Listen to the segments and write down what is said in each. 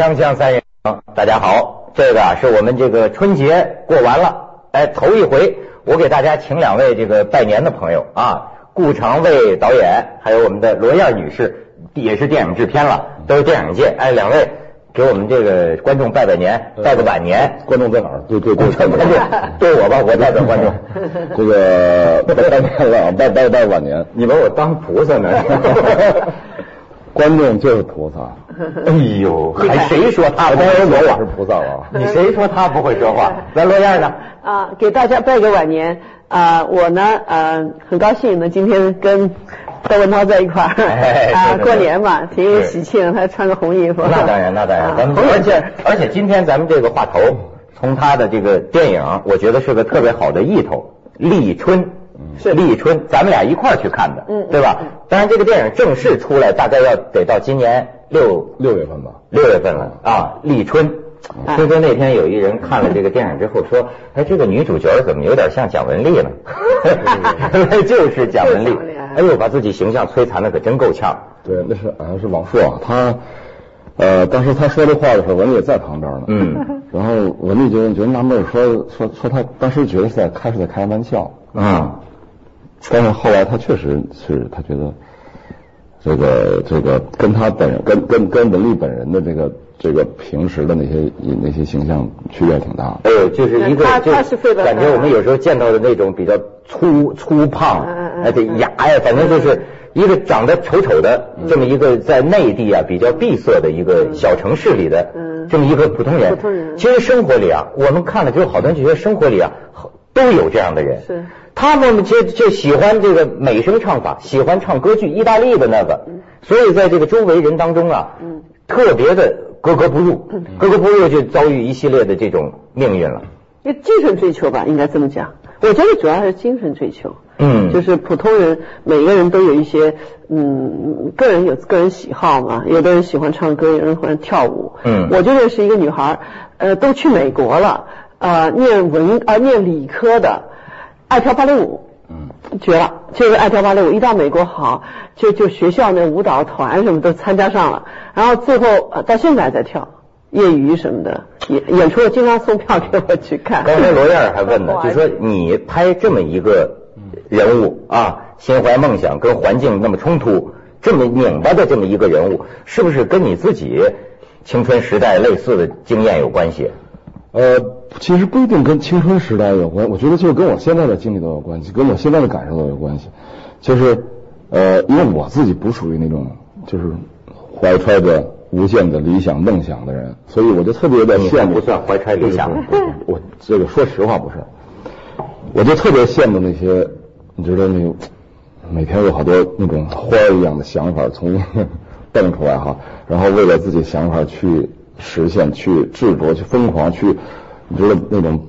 锵锵三人行，大家好，这个啊是我们这个春节过完了，哎，头一回我给大家请两位这个拜年的朋友啊，顾长卫导演，还有我们的罗燕女士，也是电影制片了，都是电影界，哎，两位给我们这个观众拜拜年，拜个晚年。观众在哪儿？对对对，观众 对我吧，我代表观众。这个拜拜年了，拜拜拜晚年。你把我当菩萨呢？观众就是菩萨。哎呦，还谁说他不会说话？是菩萨了。你谁说他不会说话？来罗燕呢？啊，给大家拜个晚年啊！我呢，呃，很高兴呢，今天跟窦文涛在一块儿 啊，过年嘛，挺喜庆，还穿个红衣服。那当然，那当然，咱们而且而且今天咱们这个话头，从他的这个电影，我觉得是个特别好的意头，《立春》。是立春，咱们俩一块儿去看的，嗯，对吧？当然，这个电影正式出来，大概要得到今年六六月份吧，六月份了啊。立春，听说那天有一人看了这个电影之后说，哎，这个女主角怎么有点像蒋雯丽呢？就是蒋雯丽，哎呦，把自己形象摧残的可真够呛。对，那是好像是王朔啊，他呃，当时他说这话的时候，文丽也在旁边呢，嗯，然后文丽就觉得纳闷，说说说他当时觉得是在开是在开玩笑啊。但是后来他确实是他觉得这个这个跟他本人跟跟跟文丽本人的这个这个平时的那些那些形象区别挺大。哎，就是一个就感觉我们有时候见到的那种比较粗粗胖，哎对牙呀，反正就是一个长得丑丑的这么一个在内地啊比较闭塞的一个小城市里的这么一个普通人。普通人。其实生活里啊，我们看了之后，好多人就觉得生活里啊都有这样的人。是。他们就就喜欢这个美声唱法，喜欢唱歌剧，意大利的那个，所以在这个周围人当中啊，特别的格格不入，格格不入就遭遇一系列的这种命运了。那精神追求吧，应该这么讲。我觉得主要还是精神追求，嗯，就是普通人每个人都有一些，嗯，个人有个人喜好嘛，有的人喜欢唱歌，有人喜欢跳舞，嗯，我就认识一个女孩，呃，都去美国了，呃，念文啊念理科的。爱跳芭蕾舞，嗯，绝了，就是爱跳芭蕾舞。一到美国好，就就学校那舞蹈团什么都参加上了，然后最后到现在还在跳，业余什么的演演出，经常送票给我去看。刚才罗燕还问呢，就说你拍这么一个人物啊，心怀梦想，跟环境那么冲突，这么拧巴的这么一个人物，是不是跟你自己青春时代类似的经验有关系？呃，其实不一定跟青春时代有关，我觉得就跟我现在的经历都有关系，跟我现在的感受都有关系。就是呃，因为我自己不属于那种就是怀揣着无限的理想梦想的人，所以我就特别的羡慕。不算怀揣理想，我这个说实话不是，我就特别羡慕那些，你知道那个每天有好多那种花儿一样的想法从 蹦出来哈，然后为了自己想法去。实现去执着去疯狂去，你觉得那种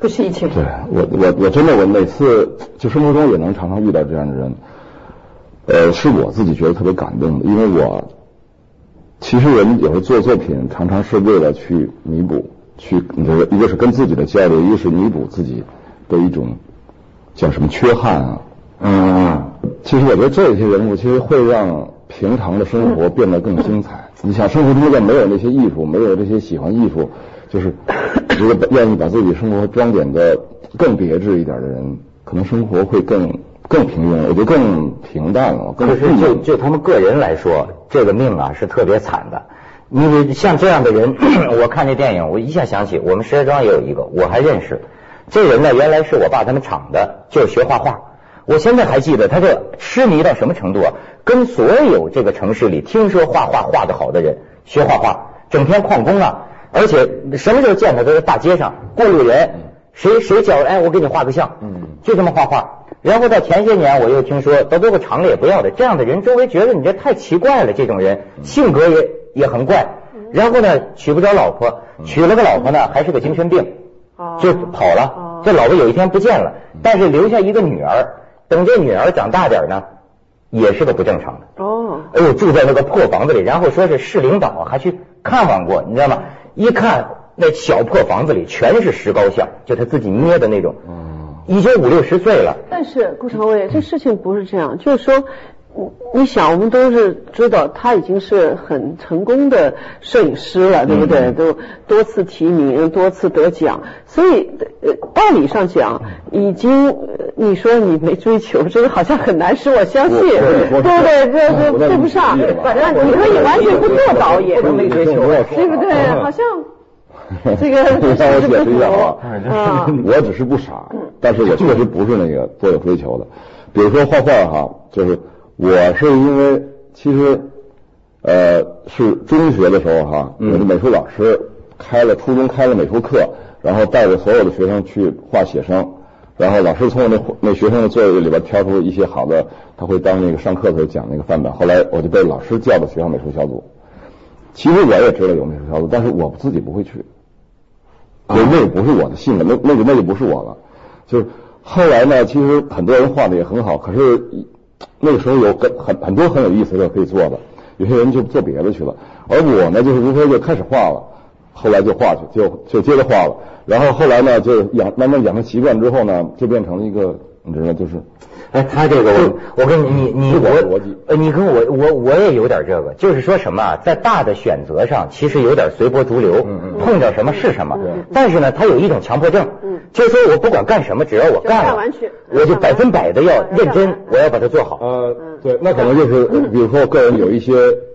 不是一切。对我我我真的我每次就生活中也能常常遇到这样的人，呃，是我自己觉得特别感动的，因为我其实人有时候做作品常常是为了去弥补，去你说一个是跟自己的交流，一个是弥补自己的一种叫什么缺憾啊。嗯，其实我觉得这些人物其实会让平常的生活变得更精彩。你想生活中要没有那些艺术，没有这些喜欢艺术，就是如果愿意把自己生活装点的更别致一点的人，可能生活会更更平庸，我觉得更平淡了。可是就就他们个人来说，这个命啊是特别惨的。你像这样的人，我看这电影，我一下想起我们石家庄也有一个，我还认识。这人呢，原来是我爸他们厂的，就是学画画。我现在还记得，他这痴迷到什么程度啊？跟所有这个城市里听说画画画的好的人学画画，整天旷工啊！而且什么时候见他都是大街上过路人，谁谁叫哎，我给你画个像，嗯，就这么画画。然后到前些年，我又听说到最后厂里也不要的这样的人，周围觉得你这太奇怪了，这种人性格也也很怪。然后呢，娶不着老婆，娶了个老婆呢，还是个精神病，就跑了。这老婆有一天不见了，但是留下一个女儿。等这女儿长大点呢，也是个不正常的。哦，哎呦，住在那个破房子里，然后说是市领导还去看望过，你知道吗？一看那小破房子里全是石膏像，就他自己捏的那种。嗯，已经五六十岁了。但是顾长卫，这事情不是这样，就是说你想，我们都是知道他已经是很成功的摄影师了，对不对？都多次提名，多次得奖，所以呃，道理上讲，已经你说你没追求，这个好像很难使我相信，对不对？这这对不上，反正你可以完全不做导演，都没追求，对不对？好像这个你让我解释一下啊，我只是不傻，但是我确实不是那个多有追求的，比如说画画哈，就是。我是因为其实，呃，是中学的时候哈，我的美术老师开了初中开了美术课，然后带着所有的学生去画写生，然后老师从我那那学生的作业里边挑出一些好的，他会当那个上课的时候讲那个范本。后来我就被老师叫到学校美术小组。其实我也知道有美术小组，但是我自己不会去，那那个不是我的性格，那那个那就不是我了。就是后来呢，其实很多人画的也很好，可是。那个时候有很很很多很有意思的可以做的，有些人就做别的去了，而我呢就是如何就开始画了，后来就画去，就就接着画了，然后后来呢就养慢慢养成习惯之后呢，就变成了一个你知道就是。哎，他这个我 我跟你你你我呃，你跟我我我也有点这个，就是说什么在大的选择上，其实有点随波逐流，碰着什么是什么。但是呢，他有一种强迫症，就是说我不管干什么，只要我干了，我就百分百的要认真，我要把它做好。呃，对，那可能就是比如说我个人有一些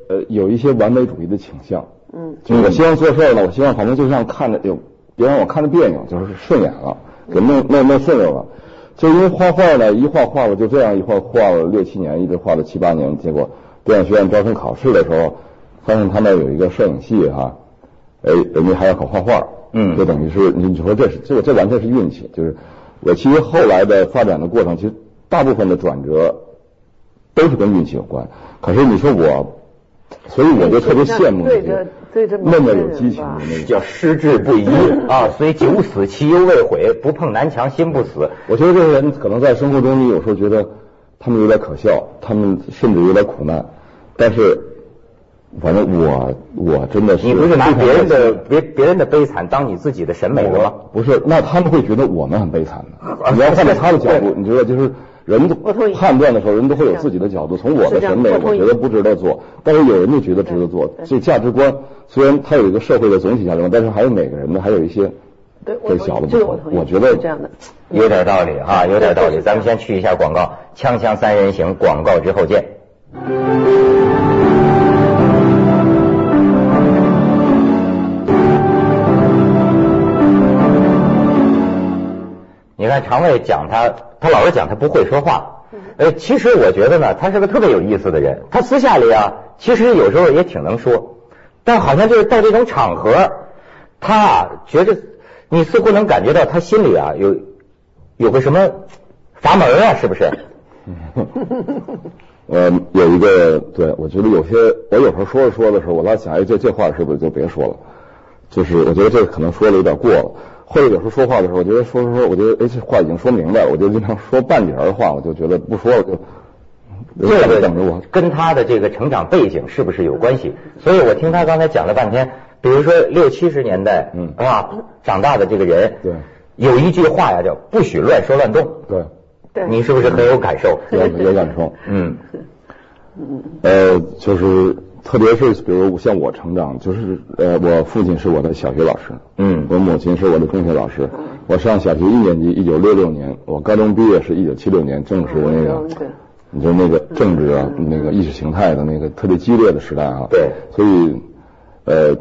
呃有一些完美主义的倾向。嗯，就是我希望做事呢，我希望反正就像看着有，别让我看着别扭，就是顺眼了，给弄弄弄顺溜了。就因为画画呢，一画画了就这样一画画了六七年，一直画了七八年。结果电影学院招生考试的时候，发现他那有一个摄影系哈，哎，人家还要考画画，嗯，就等于是你说这是这这完全是运气。就是我其实后来的发展的过程，其实大部分的转折都是跟运气有关。可是你说我，所以我就特别羡慕那些。那么有激情的那个叫矢志不移啊，所以九死其犹未悔，不碰南墙心不死。我觉得这些人可能在生活中，你有时候觉得他们有点可笑，他们甚至有点苦难。但是，反正我我真的是你不是拿别人的别别人的悲惨当你自己的审美了吗？不是，那他们会觉得我们很悲惨的。你要站在他的角度，你觉得就是。人判断的时候，人都会有自己的角度。从我的审美，我觉得不值得做，但是有人就觉得值得做。所以价值观虽然它有一个社会的总体价值观，但是还有每个人的还有一些对小的不同。我觉得这样的有点道理哈，有点道理。咱们先去一下广告，锵锵三人行广告之后见。你看常卫讲他。他老是讲他不会说话，呃，其实我觉得呢，他是个特别有意思的人。他私下里啊，其实有时候也挺能说，但好像就是到这种场合，他啊觉得你似乎能感觉到他心里啊有有个什么阀门啊，是不是？呃，有一个，对我觉得有些，我有时候说着说的时候，我老想，哎，这这话是不是就别说了？就是我觉得这可能说的有点过了。或者有时候说话的时候，我觉得说说说，我觉得哎，这话已经说明白了，我就经常说半截的话，我就觉得不说了就。这个等着我，跟他的这个成长背景是不是有关系？所以我听他刚才讲了半天，比如说六七十年代，嗯，啊，长大的这个人，对，有一句话呀，叫不许乱说乱动，对，对，你是不是很有感受？有有感受，嗯，呃，就是。特别是比如像我成长，就是呃，我父亲是我的小学老师，嗯，我母亲是我的中学老师。我上小学一年级，一九六六年，我高中毕业是一九七六年，正是那个，你就那个政治啊，那个意识形态的那个特别激烈的时代啊。对。所以，呃，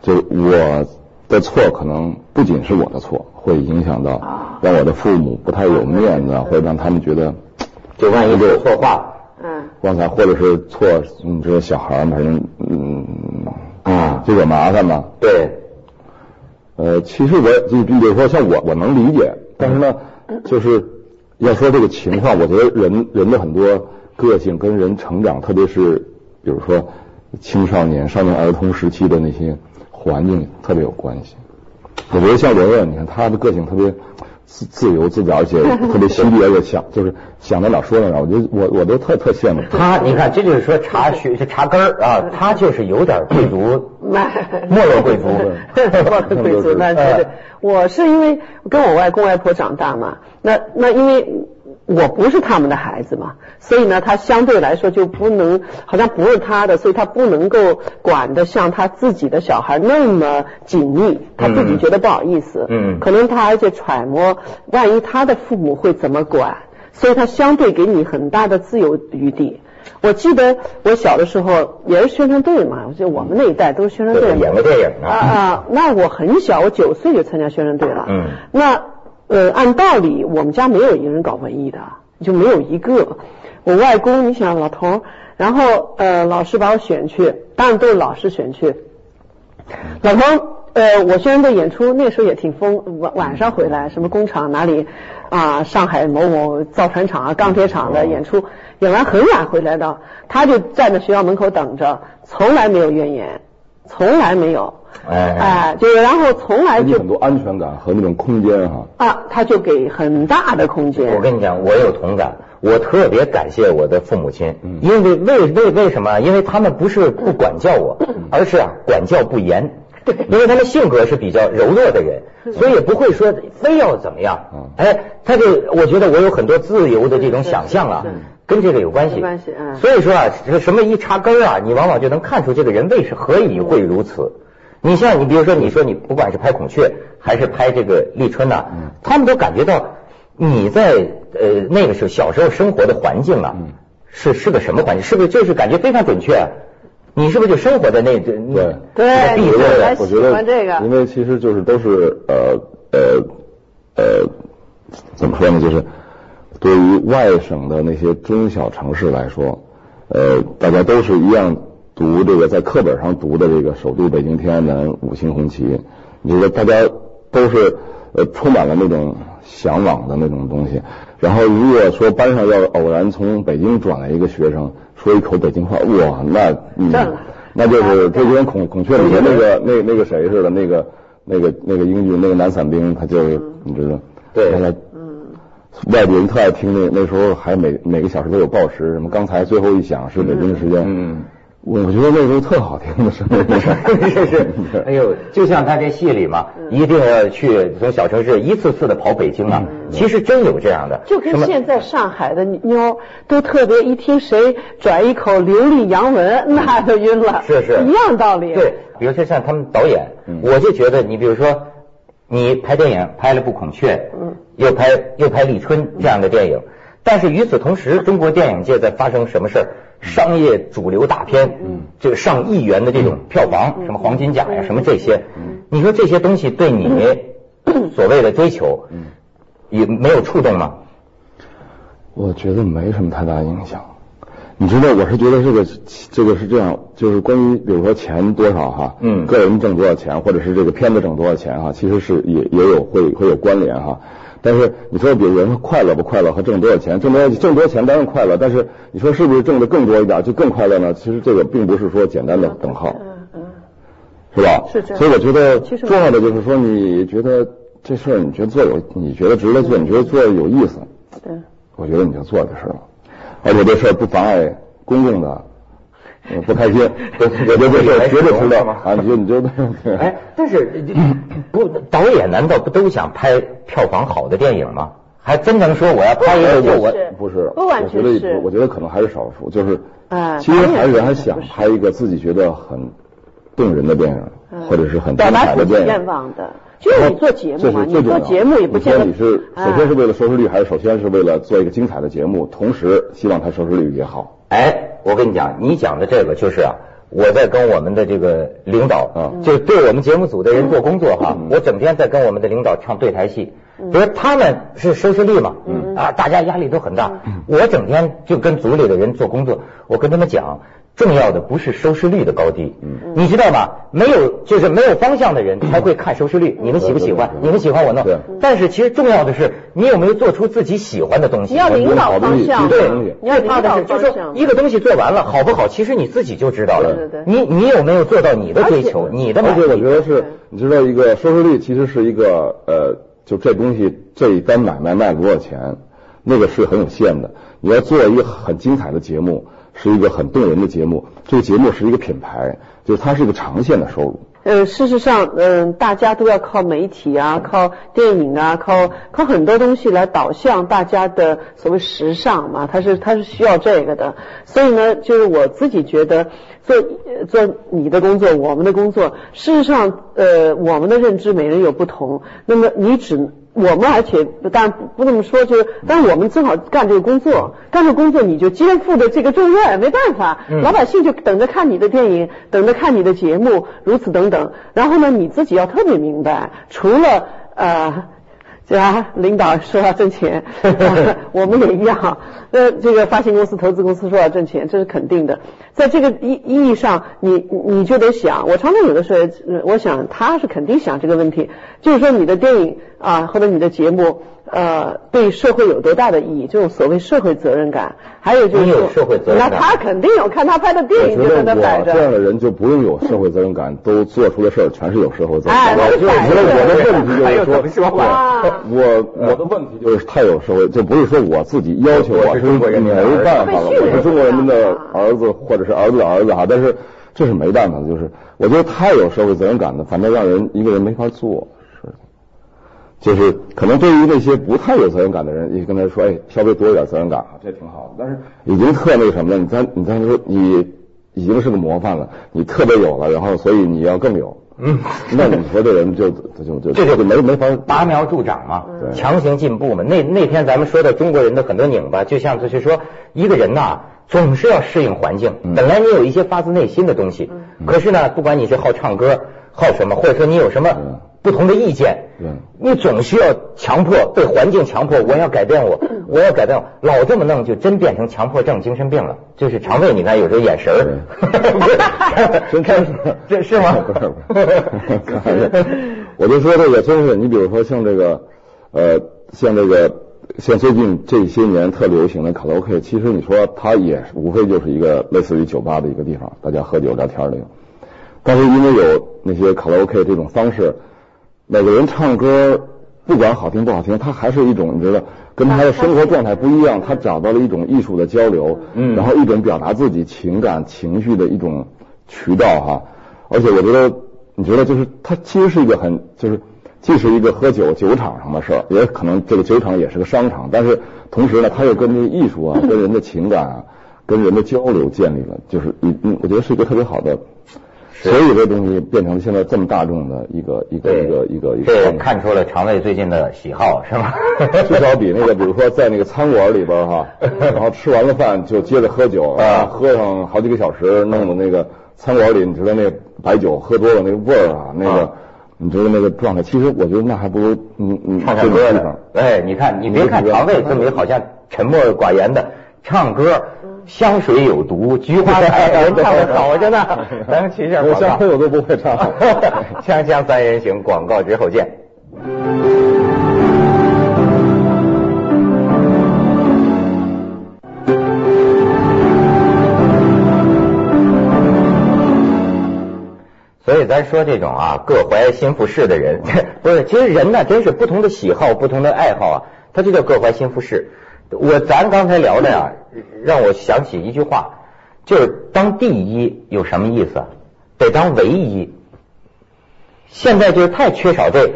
就我的错可能不仅是我的错，会影响到让我的父母不太有面子，或者让他们觉得，就万一有错话。嗯，刚才或者是错，你说小孩嘛，反正嗯啊，就惹麻烦嘛。对，呃，其实我就比如说像我，我能理解，但是呢，就是要说这个情况，我觉得人人的很多个性跟人成长，特别是比如说青少年、少年儿童时期的那些环境特别有关系。我觉得像文文，你看他的个性特别。自自由自在，而 且特别心地，而且想就是想得了说得了，我觉得我我都特特羡慕。他。你看，这就是说茶学是茶根儿啊，他就是有点贵族，没。落贵族，没落贵族。那对对，我是因为跟我外公外婆长大嘛，那那因为我不是他们的孩子嘛，所以呢，他相对来说就不能，好像不是他的，所以他不能够管的像他自己的小孩那么紧密，他自己觉得不好意思，嗯，可能他而且揣摩，万一他的父母会怎么管，所以他相对给你很大的自由余地。我记得我小的时候也是宣传队嘛，我记得我们那一代都是宣传队，演过电影啊啊，那我很小，我九岁就参加宣传队了，嗯，那。呃，按道理我们家没有一个人搞文艺的，就没有一个。我外公，你想老头，然后呃，老师把我选去，当然都是老师选去。老头，呃，我虽然在演出，那时候也挺疯，晚晚上回来，什么工厂哪里啊，上海某某造船厂啊、钢铁厂的演出，演完很晚回来的，他就站在学校门口等着，从来没有怨言，从来没有。哎哎，就是然后从来就很多安全感和那种空间哈啊，他就给很大的空间。我跟你讲，我有同感，我特别感谢我的父母亲，因为为为为什么？因为他们不是不管教我，而是啊管教不严。对，因为他们性格是比较柔弱的人，所以也不会说非要怎么样。哎，他就我觉得我有很多自由的这种想象啊，跟这个有关系。关系所以说啊，这个什么一插根啊，你往往就能看出这个人为是何以会如此。你像你，比如说，你说你不管是拍孔雀还是拍这个立春呐，他们都感觉到你在呃那个时候小时候生活的环境啊，是是个什么环境？是不是就是感觉非常准确？你是不是就生活在那对对对，我觉得这个，因为其实就是都是呃呃呃怎么说呢？就是对于外省的那些中小城市来说，呃，大家都是一样。读这个在课本上读的这个首都北京天安门五星红旗，你觉得大家都是呃充满了那种向往的那种东西。然后如果说班上要偶然从北京转来一个学生说一口北京话，哇，那嗯，那就是就跟孔孔雀里面那个那那个谁似的，那个那个那个英俊那个男伞兵，他就你知道，对，嗯，外地人特爱听那那时候还每每个小时都有报时，什么刚才最后一响是北京时间，嗯。我觉得那时候特好听的声音，是 是，哎呦，就像他这戏里嘛，一定要去从小城市一次次的跑北京啊。其实真有这样的，就跟现在上海的妞都特别一听谁转一口流利洋文，那就晕了，是是，一样道理。对，比如说像他们导演，我就觉得你比如说你拍电影拍了部孔雀，嗯，又拍又拍立春这样的电影，但是与此同时，中国电影界在发生什么事儿？商业主流大片，嗯，这个上亿元的这种票房，什么黄金甲呀，什么这些，嗯，你说这些东西对你 所谓的追求，嗯，也没有触动吗？我觉得没什么太大影响。你知道，我是觉得这个这个是这样，就是关于比如说钱多少哈，嗯，个人挣多少钱，或者是这个片子挣多少钱哈，其实是也也有会会有关联哈。但是你说，比如人快乐不快乐和挣多少钱，挣多挣多少钱当然快乐，但是你说是不是挣的更多一点就更快乐呢？其实这个并不是说简单的等号，嗯嗯，是吧？是这样。所以我觉得重要的就是说，你觉得这事儿你觉得做有，你觉得值得做，你觉得做有意思，对，我觉得你就做这事儿，而且这事儿不妨碍公共的。不开心，我觉得这事绝对值得啊！你就你就 哎，但是不导演难道不都想拍票房好的电影吗？还真能说我要拍一个就我不是，不完全是，我觉得可能还是少数，就是其实还是还想拍一个自己觉得很动人的电影，或者是很精彩的电影。愿望的，就是你做节目嘛，你做节目也不见得你是首先是为了收视率，还是首先是为了做一个精彩的节目，同时希望它收视率也好。哎，我跟你讲，你讲的这个就是啊，我在跟我们的这个领导啊，就对我们节目组的人做工作哈，我整天在跟我们的领导唱对台戏，比如他们是收视率嘛，啊，大家压力都很大，我整天就跟组里的人做工作，我跟他们讲。重要的不是收视率的高低，你知道吗？没有就是没有方向的人才会看收视率。你们喜不喜欢？你们喜欢我弄。但是其实重要的是你有没有做出自己喜欢的东西。你要领导方向，对，你要领导方向就是说一个东西做完了好不好，其实你自己就知道了。对对对。你你有没有做到你的追求？你的而且我觉得是，你知道一个收视率其实是一个呃，就这东西这一单买卖卖多少钱，那个是很有限的。你要做一个很精彩的节目。是一个很动人的节目，这个节目是一个品牌，就是它是一个长线的收入。呃，事实上，嗯，大家都要靠媒体啊，靠电影啊，靠靠很多东西来导向大家的所谓时尚嘛，它是它是需要这个的。所以呢，就是我自己觉得做做你的工作，我们的工作，事实上，呃，我们的认知每人有不同。那么你只。我们而且当然不不这么说，就是，但我们正好干这个工作，干这个工作你就肩负的这个重任，没办法，老百姓就等着看你的电影，等着看你的节目，如此等等。然后呢，你自己要特别明白，除了呃。对啊，领导说要挣钱，我们也一样。那这个发行公司、投资公司说要挣钱，这是肯定的。在这个意意义上，你你就得想，我常常有的时候，我想他是肯定想这个问题，就是说你的电影啊，或者你的节目。呃，对社会有多大的意义？这种所谓社会责任感，还有就是社会责任感那他肯定有，看他拍的电影就在那摆着。这样的人就不用有社会责任感，都做出的事儿全是有社会责任感。我觉得我的问题就是说，我我的问题就是太有社会，就不是说我自己要求我是没办法了，我是中国人民的儿子或者是儿子的儿子哈，但是这是没办法的，就是我觉得太有社会责任感了，反正让人一个人没法做。就是可能对于那些不太有责任感的人，你跟他说，哎，稍微多一点责任感啊，这挺好的。但是已经特那个什么了，你再你再说你已经是个模范了，你特别有了，然后所以你要更有，嗯，那你说的人就就就这就没没法拔苗助长嘛，强行进步嘛。那那天咱们说的中国人的很多拧巴，就像就是说一个人呐，总是要适应环境。本来你有一些发自内心的东西，可是呢，不管你是好唱歌，好什么，或者说你有什么。不同的意见，你总需要强迫被环境强迫，我要改变我，我要改变我，老这么弄就真变成强迫症、精神病了。就是肠胃，你看有时候眼神儿，真开始这是吗？不是不是，我就说这个真是，你比如说像这个呃，像这个像最近这些年特流行的卡拉 OK，其实你说它也无非就是一个类似于酒吧的一个地方，大家喝酒聊天的。但是因为有那些卡拉 OK 这种方式。每个人唱歌，不管好听不好听，他还是一种你知道，跟他的生活状态不一样，他找到了一种艺术的交流，嗯，然后一种表达自己情感情绪的一种渠道哈。而且我觉得，你觉得就是他其实是一个很就是既是一个喝酒酒场上的事儿，也可能这个酒场也是个商场，但是同时呢，他又跟这个艺术啊，跟人的情感啊，跟人的交流建立了，就是嗯嗯，我觉得是一个特别好的。所以这东西变成现在这么大众的一个一个一个一个一个，这看出了肠胃最近的喜好是吗？至少比那个，比如说在那个餐馆里边哈，然后吃完了饭就接着喝酒啊，喝上好几个小时，弄的那个餐馆里，你知道那白酒喝多了那个味儿啊，那个你知道那个状态，其实我觉得那还不如你你唱唱歌呢。哎，你看你别看肠胃这么好像沉默寡言的唱歌。香水有毒，菊花台人唱的好着呢。咱们去一下广告。香水我都不会唱。锵锵三人行，广告之后见。所以咱说这种啊，各怀心腹事的人，不是，其实人呢，真是不同的喜好，不同的爱好啊，他就叫各怀心腹事。我咱刚才聊的呀，让我想起一句话，就是当第一有什么意思？得当唯一。现在就是太缺少这，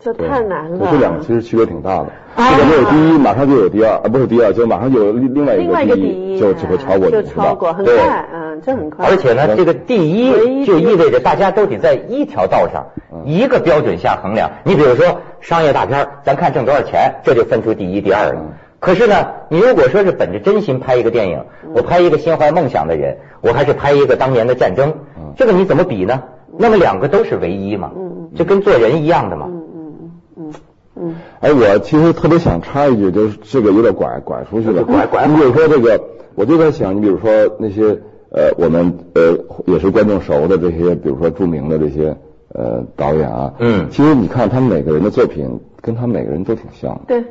这太难了。这两个其实区别挺大的。这个没有第一，马上就有第二，啊，不是第二，就马上就有另另外一个第一，就就会超过，就超过，很快，嗯，这很快。而且呢，这个第一就意味着大家都得在一条道上，一个标准下衡量。你比如说商业大片，咱看挣多少钱，这就分出第一、第二了。可是呢，你如果说是本着真心拍一个电影，我拍一个心怀梦想的人，我还是拍一个当年的战争，这个你怎么比呢？那么两个都是唯一嘛，就跟做人一样的嘛。嗯嗯嗯嗯。哎，我其实特别想插一句，就是这个有点拐拐出去了。拐拐。你比如说这个，我就在想，你比如说那些呃，我们呃也是观众熟的这些，比如说著名的这些呃导演啊，嗯，其实你看他们每个人的作品，跟他们每个人都挺像的。对。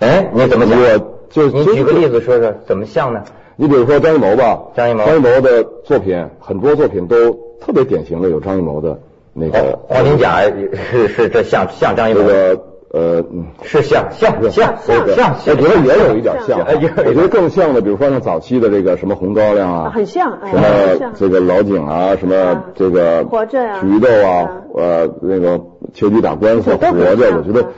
哎，你怎么我？就你举个例子说说，怎么像呢？你比如说张艺谋吧，张艺谋，张艺谋的作品很多作品都特别典型的有张艺谋的那个。黄金甲是是这像像张艺谋。这个呃，是像像像像像，我觉得也有一点像，我觉得更像的，比如说像早期的这个什么红高粱啊，很像，什么这个老井啊，什么这个活着啊，菊豆啊，呃，那个秋菊打官司活着，我觉得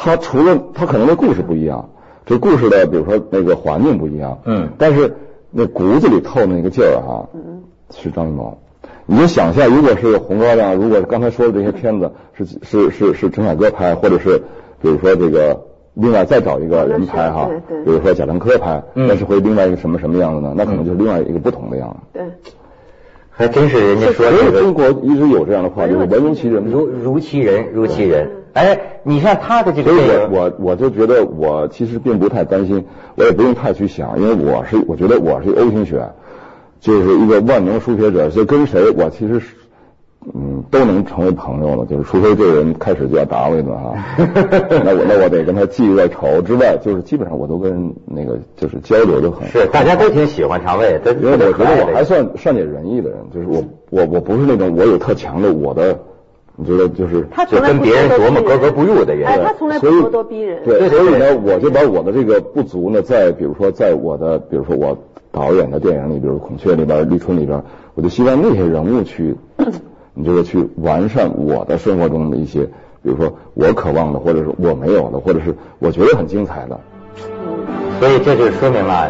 他除了他可能的故事不一样，这故事的比如说那个环境不一样，嗯，但是那骨子里透的那个劲儿哈，嗯，是张艺谋。你就想象，如果是红高粱，如果刚才说的这些片子是是是是陈凯歌拍，或者是比如说这个另外再找一个人拍哈，比如说贾樟柯拍，那是会另外一个什么什么样子呢？那可能就是另外一个不同的样子。对，还真是人家说这个中国一直有这样的话，就是文如其人，如如其人，如其人。哎，你像他的这个，所以我我我就觉得我其实并不太担心，我也不用太去想，因为我是我觉得我是 O 型血。就是一个万能输血者，就跟谁我其实是嗯都能成为朋友了，就是除非这个人开始就要打我一顿哈，那我那我得跟他记一个仇之外，就是基本上我都跟那个就是交流的很是，大家都挺喜欢常卫，因为我觉得我还算善解人意的人，就是我我我不是那种我有特强的我的。你觉得就是就跟别人琢磨格格不入的人，哎，他从来不咄咄逼人。对，所以呢，我就把我的这个不足呢，在比如说在我的，比如说我导演的电影里，比如《孔雀》里边、《立春》里边，我就希望那些人物去，你就是去完善我的生活中的一些，比如说我渴望的，或者是我没有的，或者是我觉得很精彩的。所以这就说明了，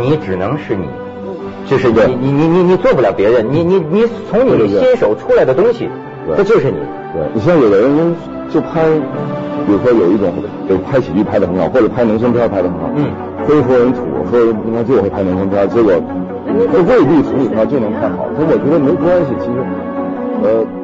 你只能是你，就是你你你你你做不了别人，你你你从你新手出来的东西。这就是你，对。你像有的人就拍，比如说有一种，就拍喜剧拍的很好，或者拍农村片拍的很好，嗯，非说人土，说你看就会拍农村片，结果他未必从里边就能拍好，所以我觉得没关系，其实，呃。